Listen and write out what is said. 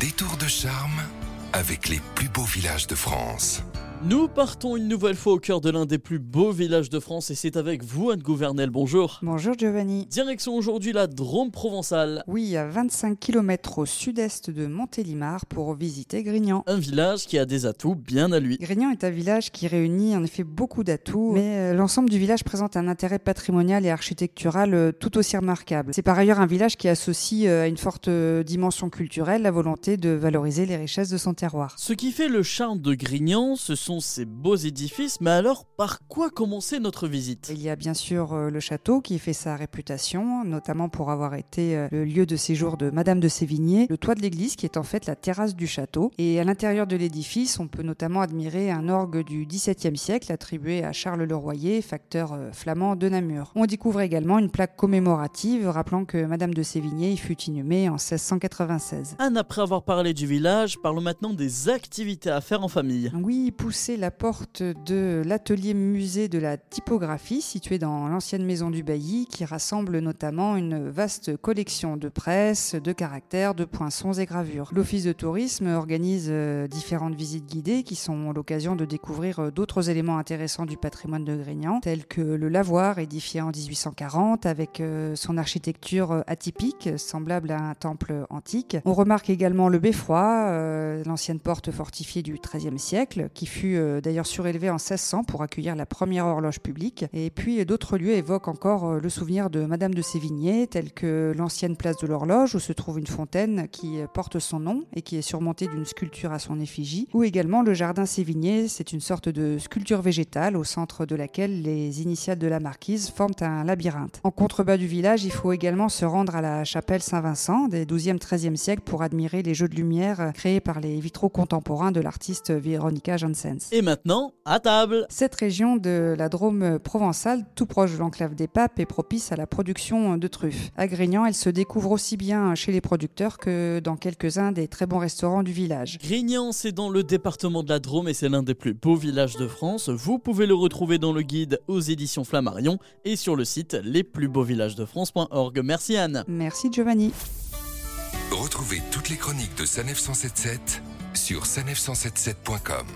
détour de charme avec les plus beaux villages de France. Nous partons une nouvelle fois au cœur de l'un des plus beaux villages de France et c'est avec vous Anne Gouvernel, bonjour. Bonjour Giovanni. Direction aujourd'hui la Drôme provençale. Oui, à 25 km au sud-est de Montélimar pour visiter Grignan. Un village qui a des atouts bien à lui. Grignan est un village qui réunit en effet beaucoup d'atouts, mais euh, l'ensemble du village présente un intérêt patrimonial et architectural euh, tout aussi remarquable. C'est par ailleurs un village qui associe euh, à une forte dimension culturelle la volonté de valoriser les richesses de son terroir. Ce qui fait le charme de Grignan, ce sont ces beaux édifices, mais alors par quoi commencer notre visite? Il y a bien sûr euh, le château qui fait sa réputation, notamment pour avoir été euh, le lieu de séjour de Madame de Sévigné, le toit de l'église qui est en fait la terrasse du château. Et à l'intérieur de l'édifice, on peut notamment admirer un orgue du XVIIe siècle attribué à Charles le Royer, facteur euh, flamand de Namur. On découvre également une plaque commémorative rappelant que Madame de Sévigné y fut inhumée en 1696. Anne, après avoir parlé du village, parlons maintenant des activités à faire en famille. Oui, pousser la porte de l'atelier musée de la typographie situé dans l'ancienne maison du bailli qui rassemble notamment une vaste collection de presse, de caractères, de poinçons et gravures. L'office de tourisme organise euh, différentes visites guidées qui sont l'occasion de découvrir euh, d'autres éléments intéressants du patrimoine de Grignan tels que le lavoir édifié en 1840 avec euh, son architecture atypique semblable à un temple antique. On remarque également le beffroi, l'ancienne porte fortifiée du XIIIe siècle qui fut euh, d'ailleurs surélevé en 1600 pour accueillir la première horloge publique. Et puis d'autres lieux évoquent encore euh, le souvenir de Madame de Sévigné, tels que l'ancienne place de l'horloge où se trouve une fontaine qui porte son nom et qui est surmontée d'une sculpture à son effigie, ou également le jardin Sévigné, c'est une sorte de sculpture végétale au centre de laquelle les initiales de la marquise forment un labyrinthe. En contrebas du village, il faut également se rendre à la chapelle Saint-Vincent des 12e 13e siècles pour admirer les jeux de lumière créés par les vitraux contemporains de l'artiste Véronica Et maintenant, à table Cette région de la Drôme provençale, tout proche de l'enclave des Papes, est propice à la production de truffes. À Grignan, elle se découvre aussi bien chez les producteurs que dans quelques-uns des très bons restaurants du village. Grignan, c'est dans le département de la Drôme et c'est l'un des plus beaux villages de France. Vous pouvez le retrouver dans le guide aux éditions Flammarion et sur le site lesplusbeauxvillagesdefrance.org. Merci Anne. Merci Giovanni. Retrouvez toutes les chroniques de Sanef 177 sur sanef177.com.